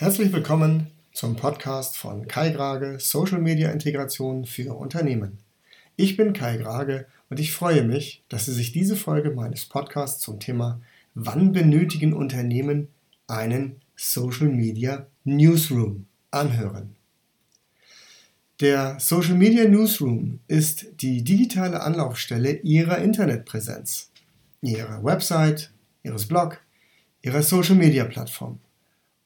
Herzlich willkommen zum Podcast von Kai Grage Social Media Integration für Unternehmen. Ich bin Kai Grage und ich freue mich, dass Sie sich diese Folge meines Podcasts zum Thema Wann benötigen Unternehmen einen Social Media Newsroom anhören. Der Social Media Newsroom ist die digitale Anlaufstelle Ihrer Internetpräsenz, Ihrer Website, Ihres Blog, Ihrer Social Media Plattform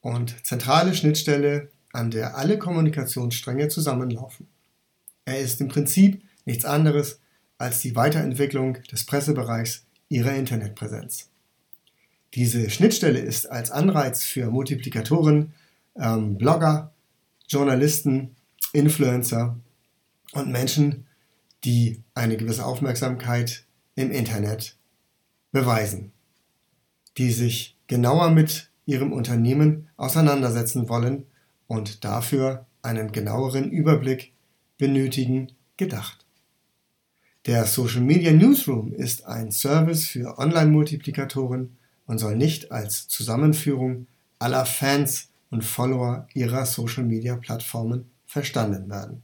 und zentrale Schnittstelle, an der alle Kommunikationsstränge zusammenlaufen. Er ist im Prinzip nichts anderes als die Weiterentwicklung des Pressebereichs ihrer Internetpräsenz. Diese Schnittstelle ist als Anreiz für Multiplikatoren, ähm, Blogger, Journalisten, Influencer und Menschen, die eine gewisse Aufmerksamkeit im Internet beweisen, die sich genauer mit ihrem Unternehmen auseinandersetzen wollen und dafür einen genaueren Überblick benötigen, gedacht. Der Social Media Newsroom ist ein Service für Online-Multiplikatoren und soll nicht als Zusammenführung aller Fans und Follower ihrer Social Media Plattformen verstanden werden,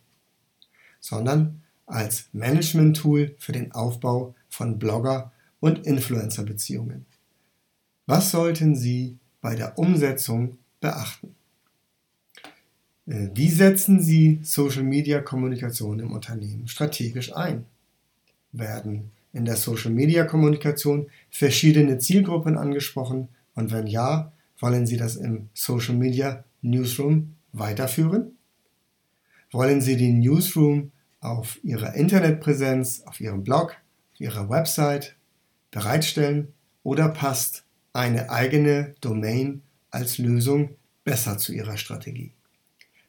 sondern als Management-Tool für den Aufbau von Blogger- und Influencer-Beziehungen. Was sollten Sie bei der Umsetzung beachten? Äh, wie setzen Sie Social-Media-Kommunikation im Unternehmen strategisch ein? Werden in der Social-Media-Kommunikation verschiedene Zielgruppen angesprochen und wenn ja, wollen Sie das im Social-Media-Newsroom weiterführen? Wollen Sie den Newsroom auf Ihrer Internetpräsenz, auf Ihrem Blog, auf Ihrer Website bereitstellen oder passt eine eigene Domain als Lösung besser zu Ihrer Strategie?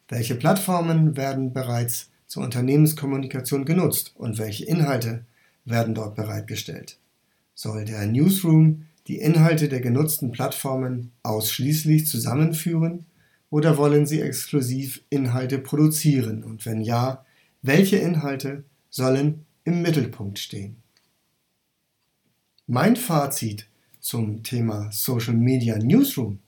Welche Plattformen werden bereits zur Unternehmenskommunikation genutzt und welche Inhalte werden dort bereitgestellt? Soll der Newsroom die Inhalte der genutzten Plattformen ausschließlich zusammenführen oder wollen Sie exklusiv Inhalte produzieren und wenn ja, welche Inhalte sollen im Mittelpunkt stehen? Mein Fazit zum Thema Social Media Newsroom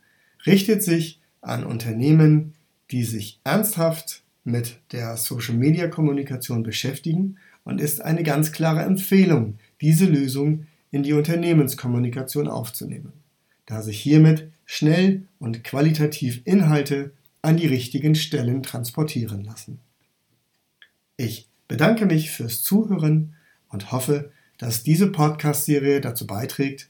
richtet sich an Unternehmen, die sich ernsthaft mit der Social-Media-Kommunikation beschäftigen und ist eine ganz klare Empfehlung, diese Lösung in die Unternehmenskommunikation aufzunehmen, da sich hiermit schnell und qualitativ Inhalte an die richtigen Stellen transportieren lassen. Ich bedanke mich fürs Zuhören und hoffe, dass diese Podcast-Serie dazu beiträgt,